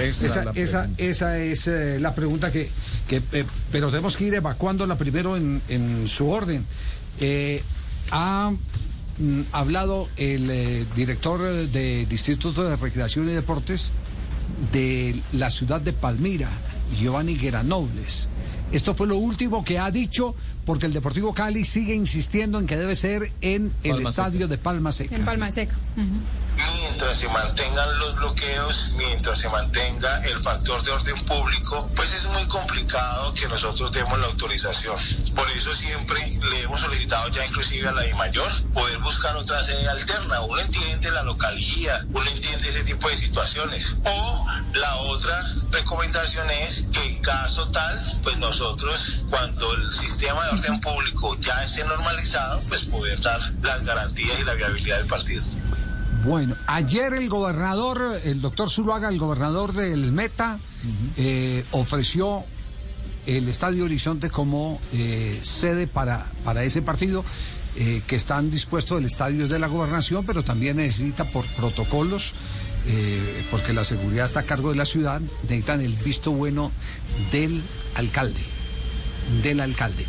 Esa, esa, esa es eh, la pregunta que, que eh, pero tenemos que ir evacuándola primero en, en su orden. Eh, ha mm, hablado el eh, director de Distritos de Recreación y Deportes de la ciudad de Palmira, Giovanni Granobles. Esto fue lo último que ha dicho porque el Deportivo Cali sigue insistiendo en que debe ser en el estadio de Palma Seca. En Palma Seca. Mientras se mantengan los bloqueos, mientras se mantenga el factor de orden público, pues es muy complicado que nosotros demos la autorización. Por eso siempre le hemos solicitado ya inclusive a la mayor poder buscar otra sede alterna. Uno entiende la localía, uno entiende ese tipo de situaciones. O la otra recomendación es que en caso tal, pues nosotros cuando el sistema de orden público ya esté normalizado, pues poder dar las garantías y la viabilidad del partido. Bueno, ayer el gobernador, el doctor Zuluaga, el gobernador del Meta, eh, ofreció el Estadio Horizonte como eh, sede para, para ese partido, eh, que están dispuestos el estadio es de la gobernación, pero también necesita por protocolos, eh, porque la seguridad está a cargo de la ciudad, necesitan el visto bueno del alcalde, del alcalde.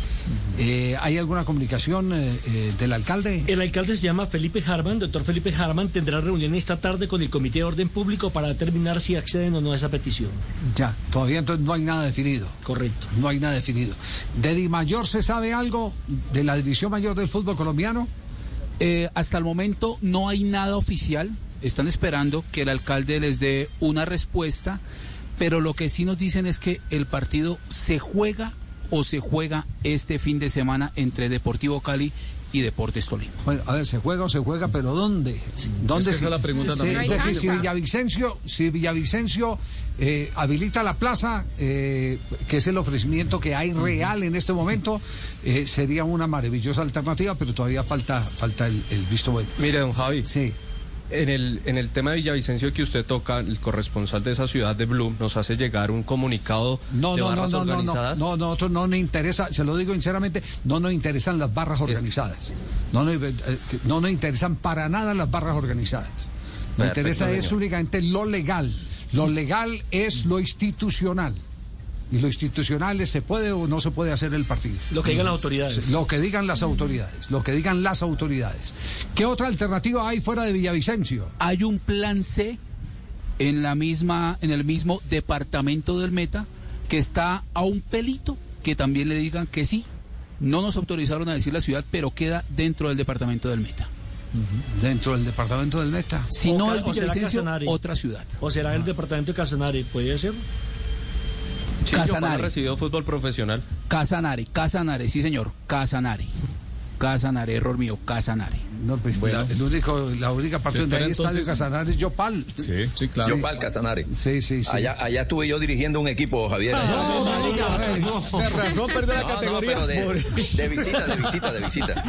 Eh, ¿Hay alguna comunicación eh, eh, del alcalde? El alcalde se llama Felipe Harman. Doctor Felipe Harman tendrá reunión esta tarde con el Comité de Orden Público para determinar si acceden o no a esa petición. Ya, todavía entonces no hay nada definido. Correcto. No hay nada definido. ¿De Di Mayor se sabe algo de la división mayor del fútbol colombiano? Eh, hasta el momento no hay nada oficial. Están esperando que el alcalde les dé una respuesta. Pero lo que sí nos dicen es que el partido se juega o se juega este fin de semana entre Deportivo Cali y Deportes Tolima. Bueno, a ver, se juega o se juega, pero ¿dónde? ¿Dónde Es que se- esa es la pregunta también. si. Villavicencio, si Villavicencio eh, habilita la plaza, eh, que es el ofrecimiento que hay real en este momento, eh, sería una maravillosa alternativa, pero todavía falta, falta el, el visto bueno. Mire, don Javi, Sí. En el, en el tema de Villavicencio que usted toca, el corresponsal de esa ciudad de Blue nos hace llegar un comunicado No, de no, no, barras no, no, no, organizadas. no, no, nosotros no nos interesa, se lo digo sinceramente, no nos interesan las barras organizadas. No nos, eh, no nos interesan para nada las barras organizadas. Nos Perfecto, interesa es únicamente lo legal. Lo legal es lo institucional. Y lo institucional es se puede o no se puede hacer el partido. Lo que digan las autoridades. Lo que digan las autoridades, lo que digan las autoridades. ¿Qué otra alternativa hay fuera de Villavicencio? Hay un plan C en la misma, en el mismo departamento del Meta que está a un pelito que también le digan que sí. No nos autorizaron a decir la ciudad, pero queda dentro del departamento del Meta. Dentro del departamento del Meta. Si O no es Villavicencio, otra ciudad. ¿O será el departamento de Casanare? ¿Puede ser? Sí, yo Casanare. he recibido fútbol profesional. Casanare, Casanare, sí señor, Casanare. Casanare, error mío, Casanare. No, pues, la, el único, la única parte donde hay estadio Casanare es Yopal. Sí, sí, claro. Yo para el Casanare. Sí, sí, sí. Allá, allá estuve yo dirigiendo un equipo, Javier. No, marica, a ver. De razón perdió la No, no, categoría. pero de, visita, de visita, de visita.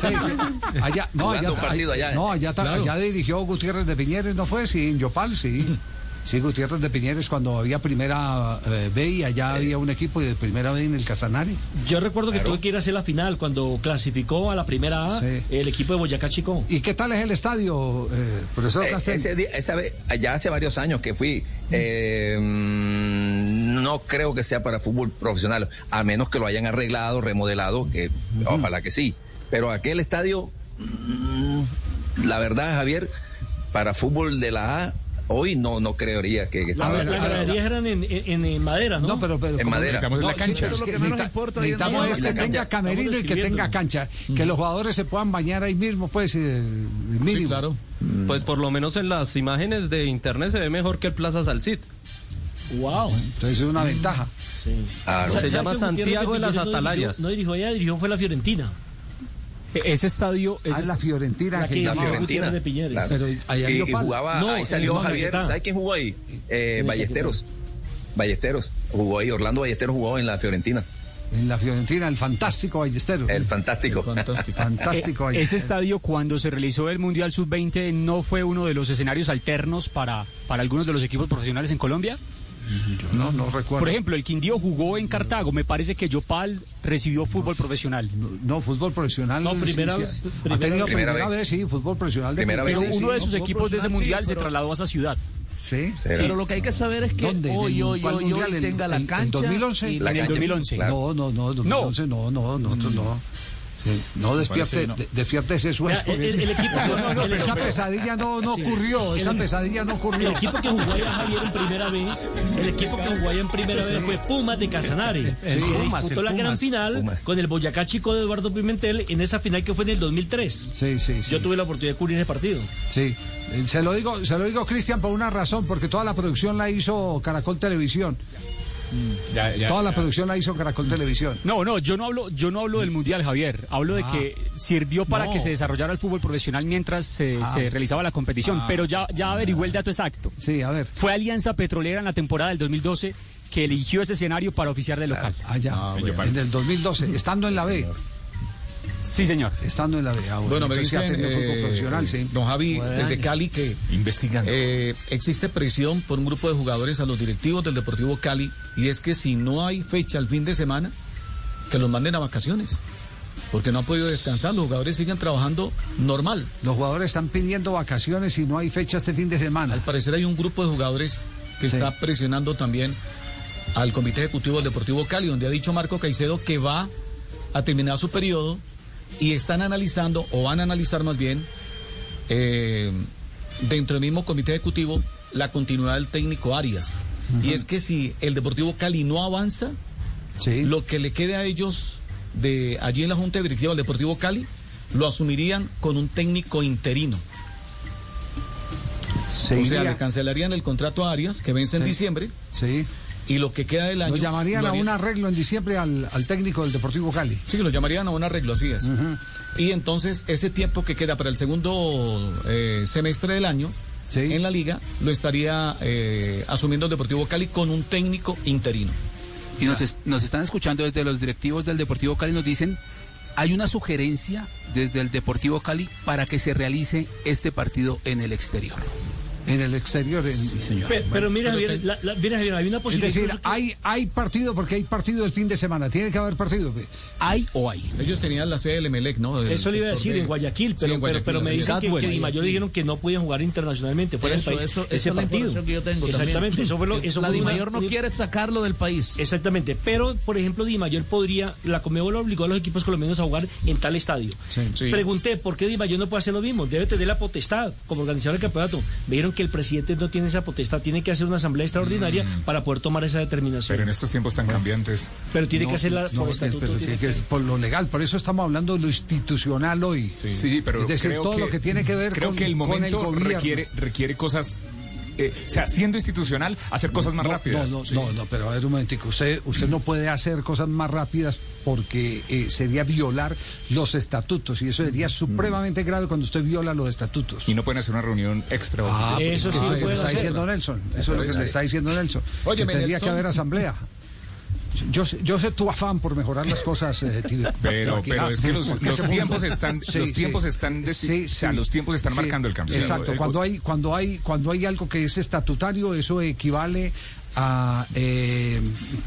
Sí, sí. Allá, no, allá, un partido allá, no, allá, Claro. allá dirigió Gutiérrez de Piñeres, ¿no fue? Sí, en Yopal, sí. Sí, Gutiérrez de Piñeres cuando había primera eh, B y allá había un equipo de primera B en el Casanare. Yo recuerdo que tuve que ir a hacer la final cuando clasificó a la primera A Sí. el equipo de Boyacá Chico. ¿Y qué tal es el estadio, eh, profesor Eh, ese día- esa vez, allá hace varios años que fui, eh, mm, no creo que sea para fútbol profesional, a menos que lo hayan arreglado, remodelado, que ojalá que sí. Pero aquel estadio, mm, la verdad, Javier, para fútbol de la A, hoy no, no creería que, La- ver, Las graderías eran en, en- en madera, ¿no? No, pero, pero En madera. Necesitamos la sí, cancha. pero Lo que menos necesita- importa necesitamos es la que tenga camerino y que tenga cancha. Que los jugadores se puedan bañar ahí mismo, pues, eh, mínimo. Sí, claro. Pues por lo menos en las imágenes de internet se ve mejor que el Plaza Salcid. Wow. Entonces es una ventaja. Sí. Claro. Se ¿Sabe llama Santiago de las Piñeres no dirigió- Atalarias. No dirigió allá, dirigió fue la Fiorentina. Ese estadio es Ah, la Fiorentina. La que La. Fiorentina. De Piñeres. claro. Pero ahí y, jugaba, No, ahí salió Javier. ¿Sabes quién jugó ahí? Eh, Ballesteros. Ballesteros. Jugó ahí. Orlando Ballesteros jugó en la Fiorentina. En la Fiorentina, el fantástico Ballesteros. El fantástico. Fantástico. fantástico Eh, Ese Ballesteros. estadio, cuando se realizó el Mundial Sub-20, ¿no fue uno de los escenarios alternos para, para algunos de los equipos profesionales en Colombia? No, no recuerdo. Por ejemplo, el Quindío jugó en Cartago. Me parece que Yopal recibió fútbol profesional. No, no, fútbol profesional. No, primera- sí, sí. primera- ha tenido Primera primera, vez. vez, sí, fútbol profesional. De Primera vez, Pero uno sí, de sus equipos de ese Mundial se pero- trasladó a esa ciudad. Sí. Sí. Pero lo que hay que saber es que ¿Dónde? hoy, ¿En hoy, hoy, hoy ¿En- tenga la en cancha. 2011? y La en el cancha, 2011. claro. No, no, no, 2011, no, no, no, no, no. Sí, no despierte, no. despierte ese sueño. Mira, el- el- el equipo- no, no, el esa pesadilla no, no ocurrió, esa pesadilla no El ocurrió. equipo que jugó allá Javier en primera vez, el equipo que jugó allá en primera vez fue Pumas de Casanare. Sí. Pumas, disputó el la gran final Pumas. con el Boyacá Chico de Eduardo Pimentel en esa final que fue en el 2003. Sí, sí, sí. Yo tuve la oportunidad de cubrir ese partido. Sí, Eh, se lo digo, se lo digo Cristian por una razón, porque toda la producción la hizo Caracol Televisión. Ya, ya, Toda la ya. producción la hizo Caracol Televisión. No, no, yo no hablo, yo no hablo del Mundial, Javier. Hablo de Ah. que sirvió para No. que se desarrollara el fútbol profesional mientras se, Ah. se realizaba la competición. Pero ya, ya averigué el dato exacto. Sí, a ver. Fue Alianza Petrolera en la temporada del 2012 que eligió ese escenario para oficiar de local. Allá, Ah, bueno. en el 2012, estando en la B. Sí, señor. Estando en la. Ah, Bueno, me dicen, tenido fútbol eh, profesional, sí. don Javi, desde. Cali, que Investigando. eh, existe presión por un grupo de jugadores a los directivos del Deportivo Cali, y es que si no hay fecha el fin de semana, que los manden a vacaciones, porque no han podido descansar, los jugadores siguen trabajando normal. Los jugadores están pidiendo vacaciones y no hay fecha este fin de semana. Al parecer hay un grupo de jugadores que Sí. está presionando también al Comité Ejecutivo del Deportivo Cali, donde ha dicho Marco Caicedo que va a terminar su periodo y están analizando, o van a analizar más bien, eh, dentro del mismo Comité Ejecutivo, la continuidad del técnico Arias. Y es que si el Deportivo Cali no avanza, Sí. lo que le quede a ellos de allí en la Junta Directiva del Deportivo Cali, lo asumirían con un técnico interino. O sea, le cancelarían el contrato a Arias, que vence en diciembre, Sí. Y lo que queda del año... Lo llamarían lo a un arreglo en diciembre al, al técnico del Deportivo Cali. Sí, lo llamarían a un arreglo, así es. Y entonces, ese tiempo que queda para el segundo eh, semestre del año, Sí. en la liga, lo estaría eh, asumiendo el Deportivo Cali con un técnico interino. Y nos, es- nos están escuchando desde los directivos del Deportivo Cali, nos dicen, hay una sugerencia desde el Deportivo Cali para que se realice este partido en el exterior. En el exterior. en- Pe- Pero, mira, pero Javier, te- la- la- mira, Javier, hay una Es posibilidad. decir, incluso que- hay, hay partido porque hay partido el fin de semana. Tiene que haber partido. ¿Hay o hay? Ellos tenían la sede del Emelec, ¿no? Del Eso le iba a decir de- en Guayaquil, Sí, pero, en pero, Guayaquil, pero me es. dicen que, que Di Mayor sí. dijeron que no podían jugar internacionalmente fuera del país eso- ese esa es la partido. información que yo tengo también. Exactamente, eso fue lo eso la fue Di una- Mayor no quiere sacarlo del país. Exactamente, pero por ejemplo Di Mayor podría, la Comebol obligó a los equipos colombianos a jugar en tal estadio. Sí. Sí. Pregunté por qué Di Mayor no puede hacer lo mismo, debe tener la potestad como organizador del campeonato. Me dijeron que el presidente no tiene esa potestad, tiene que hacer una asamblea extraordinaria para poder tomar esa determinación. Pero en estos tiempos tan cambiantes. Pero tiene que hacerla no, por que- estatuto. pero tiene tiene que- que- por lo legal. Por eso estamos hablando de lo institucional hoy. Sí, sí, pero Es decir, creo todo lo que tiene que ver creo con- que el con el momento gobierno. requiere requiere cosas eh, o sea, siendo institucional, hacer cosas más no, rápidas. No, no, Sí. no, no, pero a ver un momentico. Usted, usted no puede hacer cosas más rápidas porque eh, sería violar los estatutos y eso sería supremamente grave cuando usted viola los estatutos. Y no pueden hacer una reunión extra. Ah, pues Eso sí es lo lo que pueden está hacer. diciendo Nelson. Eso es lo que le está diciendo Nelson. Óyeme, que tendría Nelson. que haber asamblea. Yo, sé- yo sé tu afán por mejorar las cosas, eh, tío. Pero, Aquí, pero ah, es que los, los tiempos están, Sí, los sí. tiempos están, Sí, o sea, sí. los tiempos están Sí, marcando el cambio. Exacto. El- Cuando hay, cuando hay, cuando hay algo que es estatutario, eso equivale a eh,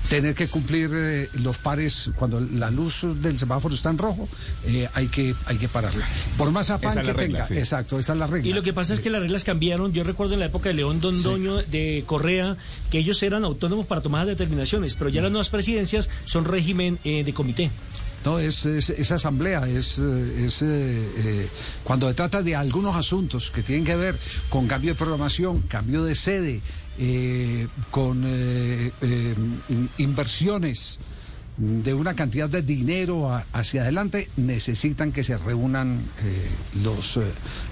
tener que cumplir eh, los pares cuando la luz del semáforo está en rojo, eh, hay que, hay que pararla. Por más afán Esa que regla, tenga. sí. Exacto, esa es la regla. Y lo que pasa es que las reglas cambiaron. Yo recuerdo en la época de León Dondoño, de Correa, que ellos eran autónomos para tomar las determinaciones, pero ya las nuevas presidencias son régimen eh, de comité. No, es, es- asamblea, es, eh, es eh, eh, cuando se trata de algunos asuntos que tienen que ver con cambio de programación, cambio de sede, eh, con eh, in- inversiones, de una cantidad de dinero a- hacia adelante, necesitan que se reúnan eh, los eh,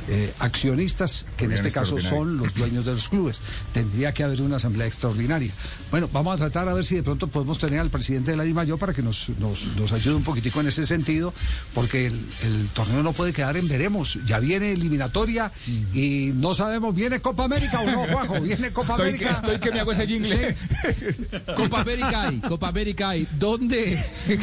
eh, accionistas, que en este caso son los dueños de los clubes. Tendría que haber una asamblea extraordinaria. Bueno, vamos a tratar a ver si de pronto podemos tener al presidente de la DIMAYO para que nos, nos, nos ayude un poquitico en ese sentido, porque el, el torneo no puede quedar en veremos. Ya viene eliminatoria y no sabemos, ¿viene Copa América o no, Juanjo? ¿Viene Copa Estoy, América? estoy que me hago ese jingle. Copa América hay, Copa América hay. ¿Dónde?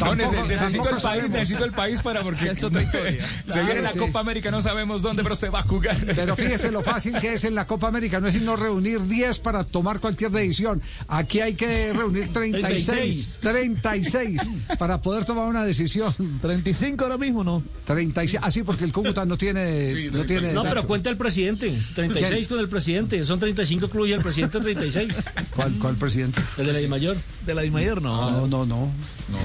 No, necesito el país, sabemos. necesito el país para porque es otra historia. se viene la sí. Copa América, no sabemos dónde, pero se va a jugar. Pero fíjese lo fácil que es en la Copa América, no es sino reunir 10 para tomar cualquier decisión. Aquí hay que reunir 36, 36 para poder tomar una decisión. 35 ahora mismo, ¿no? 36, así porque el Cúcuta no tiene Sí, no tiene No, pero cuenta el presidente. 36 ¿Quién? con el presidente. Son 35 clubes y el presidente 36. ¿Cuál, cuál presidente? El de la I mayor. De la Dimayor, no. No, no, no. No,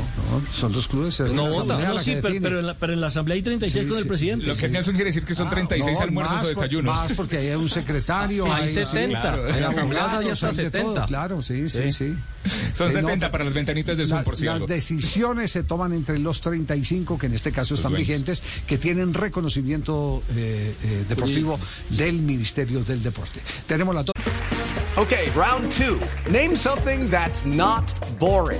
son los clubes. es No asamblea No, la sí, pero, pero en la, pero en la asamblea hay 36 Sí, con el sí, presidente. Lo que Nelson quiere decir que son 36 No, almuerzos más o por- desayunos. Más porque hay un secretario. Hay sí, 70. claro, hay En la asamblea abogados, hay de todo, 70. Claro, sí, sí, sí. Son Sí, no, 70 para las ventanitas de Zoom, La- por si las decisiones se toman entre los 35, que en este caso están vigentes, que tienen reconocimiento eh, eh, deportivo del Ministerio del Deporte. Tenemos la Okay, round two. Name something that's not boring.